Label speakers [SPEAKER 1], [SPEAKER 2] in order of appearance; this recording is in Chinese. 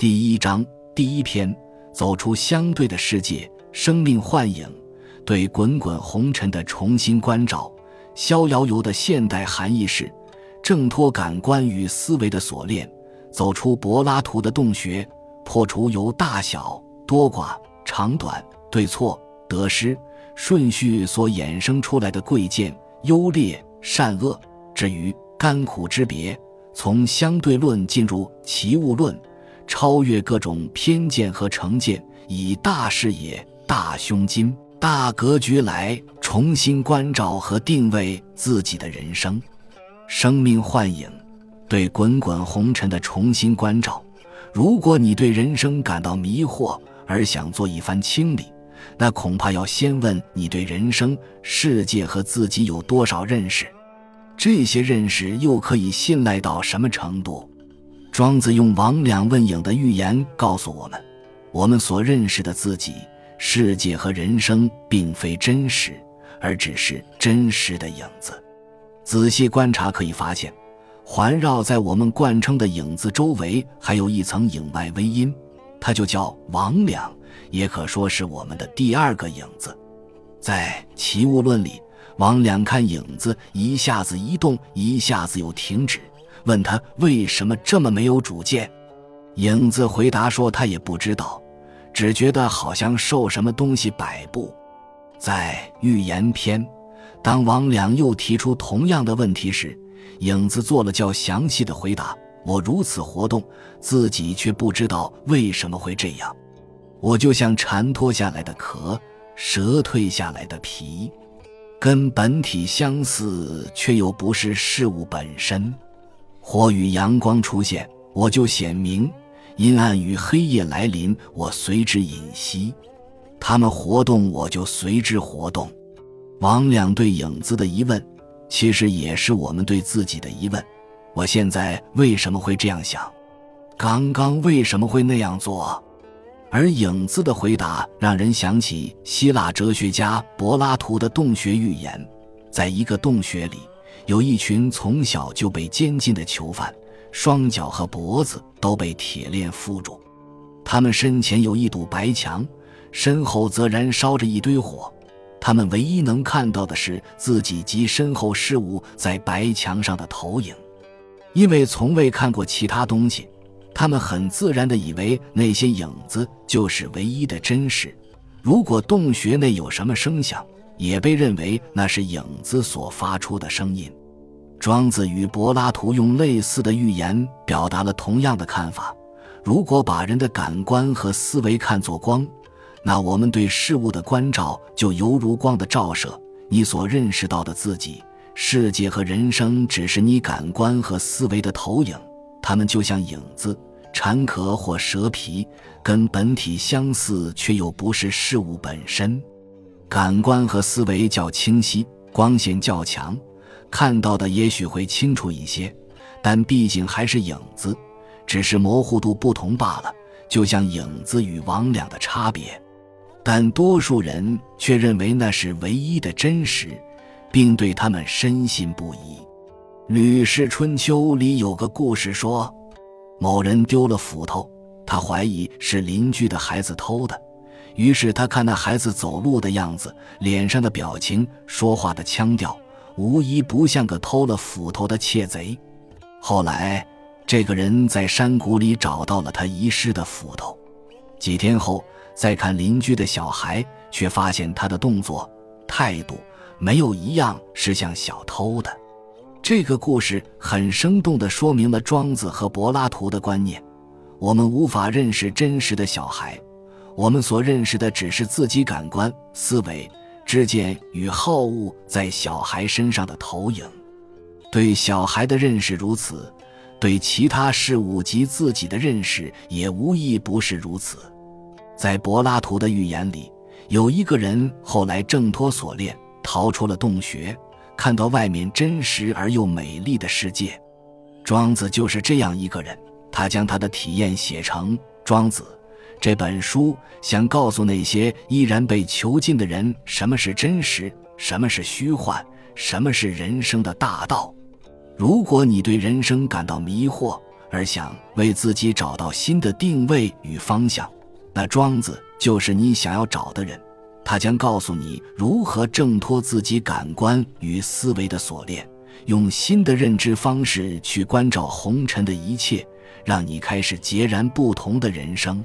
[SPEAKER 1] 第一章第一篇：走出相对的世界，生命幻影，对滚滚红尘的重新关照。逍遥游的现代含义是：挣脱感官与思维的锁链，走出柏拉图的洞穴，破除由大小、多寡、长短、对错、得失。顺序所衍生出来的贵贱、优劣、善恶，至于甘苦之别，从相对论进入齐物论，超越各种偏见和成见，以大视野、大胸襟、大格局来重新关照和定位自己的人生。生命幻影，对滚滚红尘的重新关照。如果你对人生感到迷惑，而想做一番清理。那恐怕要先问你对人生、世界和自己有多少认识，这些认识又可以信赖到什么程度？庄子用王两问影的寓言告诉我们：我们所认识的自己、世界和人生，并非真实，而只是真实的影子。仔细观察可以发现，环绕在我们贯称的影子周围，还有一层影外微阴，它就叫王两。也可说是我们的第二个影子，在齐物论里，王两看影子一下子移动，一下子又停止，问他为什么这么没有主见。影子回答说他也不知道，只觉得好像受什么东西摆布。在预言篇，当王两又提出同样的问题时，影子做了较详细的回答：我如此活动，自己却不知道为什么会这样。我就像蝉脱下来的壳，蛇蜕下来的皮，跟本体相似，却又不是事物本身。火与阳光出现，我就显明；阴暗与黑夜来临，我随之隐息。他们活动，我就随之活动。王两对影子的疑问，其实也是我们对自己的疑问：我现在为什么会这样想？刚刚为什么会那样做？而影子的回答让人想起希腊哲学家柏拉图的洞穴寓言，在一个洞穴里，有一群从小就被监禁的囚犯，双脚和脖子都被铁链缚住，他们身前有一堵白墙，身后则燃烧着一堆火，他们唯一能看到的是自己及身后事物在白墙上的投影，因为从未看过其他东西。他们很自然地以为那些影子就是唯一的真实。如果洞穴内有什么声响，也被认为那是影子所发出的声音。庄子与柏拉图用类似的寓言表达了同样的看法。如果把人的感官和思维看作光，那我们对事物的关照就犹如光的照射。你所认识到的自己、世界和人生，只是你感官和思维的投影。它们就像影子、蝉壳或蛇皮，跟本体相似，却又不是事物本身。感官和思维较清晰，光线较强，看到的也许会清楚一些，但毕竟还是影子，只是模糊度不同罢了。就像影子与魍魉的差别，但多数人却认为那是唯一的真实，并对他们深信不疑。《吕氏春秋》里有个故事说，某人丢了斧头，他怀疑是邻居的孩子偷的，于是他看那孩子走路的样子、脸上的表情、说话的腔调，无一不像个偷了斧头的窃贼。后来，这个人在山谷里找到了他遗失的斧头。几天后，再看邻居的小孩，却发现他的动作、态度没有一样是像小偷的。这个故事很生动地说明了庄子和柏拉图的观念：我们无法认识真实的小孩，我们所认识的只是自己感官、思维、知见与好恶在小孩身上的投影。对小孩的认识如此，对其他事物及自己的认识也无一不是如此。在柏拉图的寓言里，有一个人后来挣脱锁链，逃出了洞穴。看到外面真实而又美丽的世界，庄子就是这样一个人。他将他的体验写成《庄子》这本书，想告诉那些依然被囚禁的人什么是真实，什么是虚幻，什么是人生的大道。如果你对人生感到迷惑，而想为自己找到新的定位与方向，那庄子就是你想要找的人。他将告诉你如何挣脱自己感官与思维的锁链，用新的认知方式去关照红尘的一切，让你开始截然不同的人生。